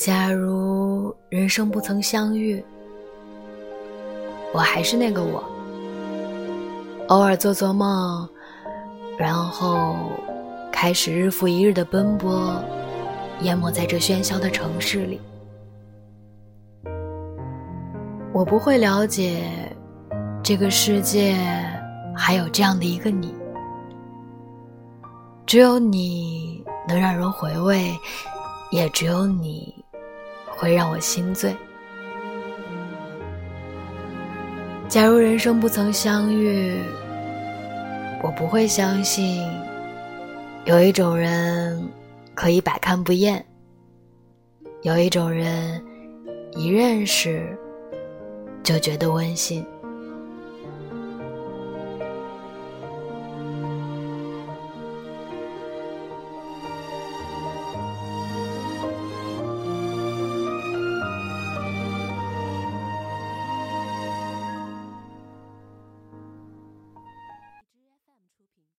假如人生不曾相遇，我还是那个我，偶尔做做梦，然后开始日复一日的奔波，淹没在这喧嚣的城市里。我不会了解这个世界还有这样的一个你，只有你能让人回味，也只有你会让我心醉。假如人生不曾相遇，我不会相信有一种人可以百看不厌，有一种人一认识。就觉得温馨。